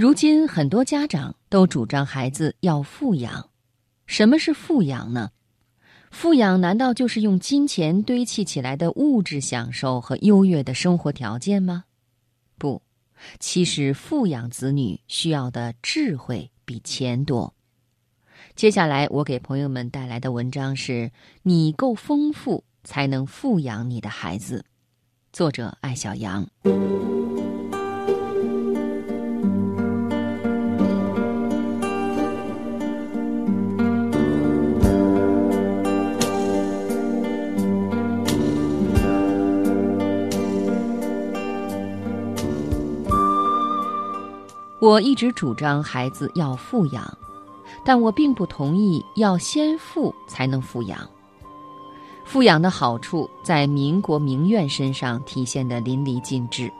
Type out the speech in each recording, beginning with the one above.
如今很多家长都主张孩子要富养，什么是富养呢？富养难道就是用金钱堆砌起来的物质享受和优越的生活条件吗？不，其实富养子女需要的智慧比钱多。接下来我给朋友们带来的文章是：你够丰富，才能富养你的孩子。作者艾小阳。我一直主张孩子要富养，但我并不同意要先富才能富养。富养的好处在民国名媛身上体现得淋漓尽致。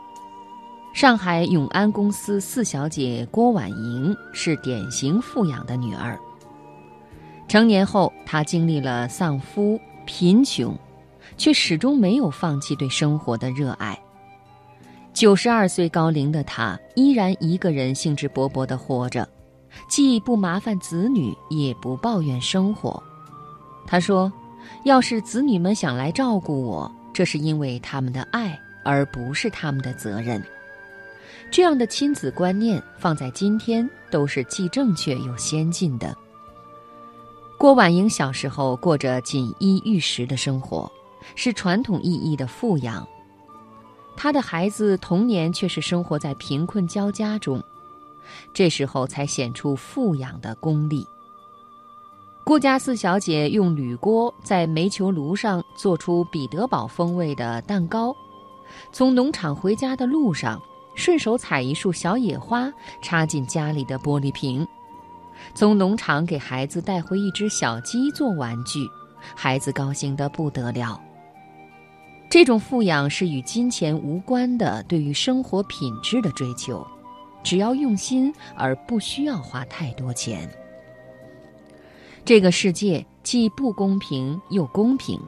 上海永安公司四小姐郭婉莹是典型富养的女儿。成年后，她经历了丧夫、贫穷，却始终没有放弃对生活的热爱。九十二岁高龄的他，依然一个人兴致勃勃地活着，既不麻烦子女，也不抱怨生活。他说：“要是子女们想来照顾我，这是因为他们的爱，而不是他们的责任。”这样的亲子观念放在今天都是既正确又先进的。郭婉莹小时候过着锦衣玉食的生活，是传统意义的富养。他的孩子童年却是生活在贫困交加中，这时候才显出富养的功力。郭家四小姐用铝锅在煤球炉上做出彼得堡风味的蛋糕，从农场回家的路上，顺手采一束小野花插进家里的玻璃瓶，从农场给孩子带回一只小鸡做玩具，孩子高兴得不得了。这种富养是与金钱无关的，对于生活品质的追求，只要用心而不需要花太多钱。这个世界既不公平又公平，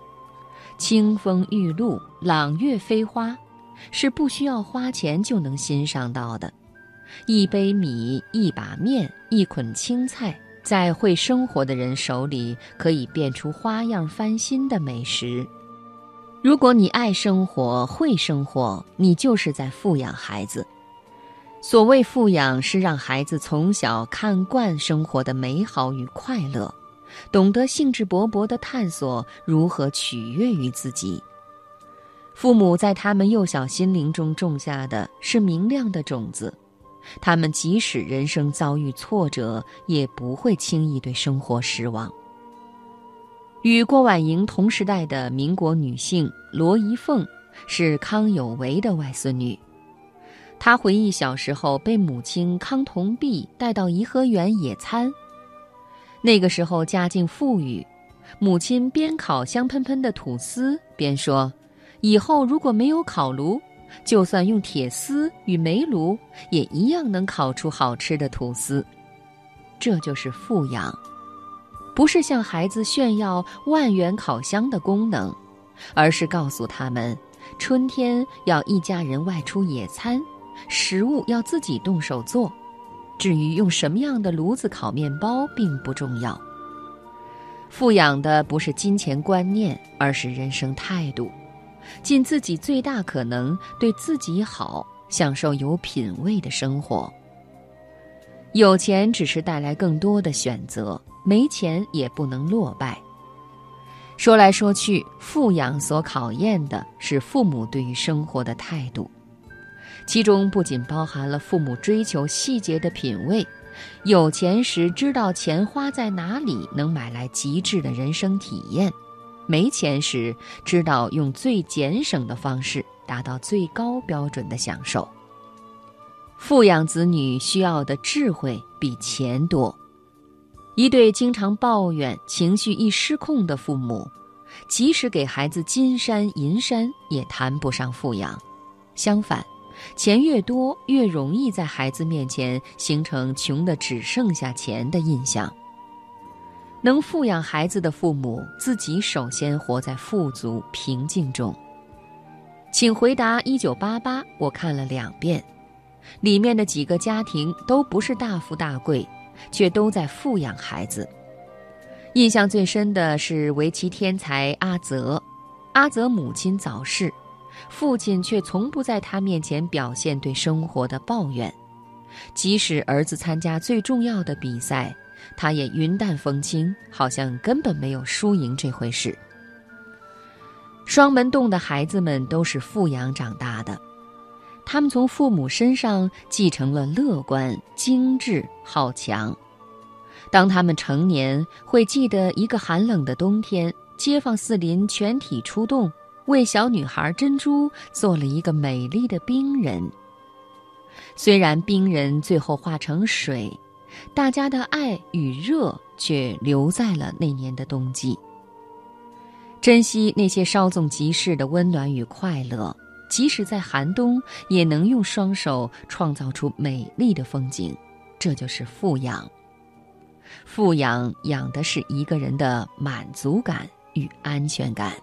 清风玉露、朗月飞花，是不需要花钱就能欣赏到的。一杯米、一把面、一捆青菜，在会生活的人手里，可以变出花样翻新的美食。如果你爱生活、会生活，你就是在富养孩子。所谓富养，是让孩子从小看惯生活的美好与快乐，懂得兴致勃勃地探索如何取悦于自己。父母在他们幼小心灵中种下的是明亮的种子，他们即使人生遭遇挫折，也不会轻易对生活失望。与郭婉莹同时代的民国女性罗一凤，是康有为的外孙女。她回忆小时候被母亲康同璧带到颐和园野餐。那个时候家境富裕，母亲边烤香喷喷的吐司边说：“以后如果没有烤炉，就算用铁丝与煤炉，也一样能烤出好吃的吐司。”这就是富养。不是向孩子炫耀万元烤箱的功能，而是告诉他们，春天要一家人外出野餐，食物要自己动手做。至于用什么样的炉子烤面包，并不重要。富养的不是金钱观念，而是人生态度，尽自己最大可能对自己好，享受有品位的生活。有钱只是带来更多的选择。没钱也不能落败。说来说去，富养所考验的是父母对于生活的态度，其中不仅包含了父母追求细节的品味，有钱时知道钱花在哪里能买来极致的人生体验，没钱时知道用最俭省的方式达到最高标准的享受。富养子女需要的智慧比钱多。一对经常抱怨、情绪易失控的父母，即使给孩子金山银山，也谈不上富养。相反，钱越多，越容易在孩子面前形成穷的只剩下钱的印象。能富养孩子的父母，自己首先活在富足平静中。请回答：一九八八，我看了两遍。里面的几个家庭都不是大富大贵，却都在富养孩子。印象最深的是围棋天才阿泽，阿泽母亲早逝，父亲却从不在他面前表现对生活的抱怨，即使儿子参加最重要的比赛，他也云淡风轻，好像根本没有输赢这回事。双门洞的孩子们都是富养长大的，他们从父母身上继承了乐观、精致、好强。当他们成年，会记得一个寒冷的冬天，街坊四邻全体出动，为小女孩珍珠做了一个美丽的冰人。虽然冰人最后化成水，大家的爱与热却留在了那年的冬季。珍惜那些稍纵即逝的温暖与快乐，即使在寒冬，也能用双手创造出美丽的风景。这就是富养。富养养的是一个人的满足感与安全感。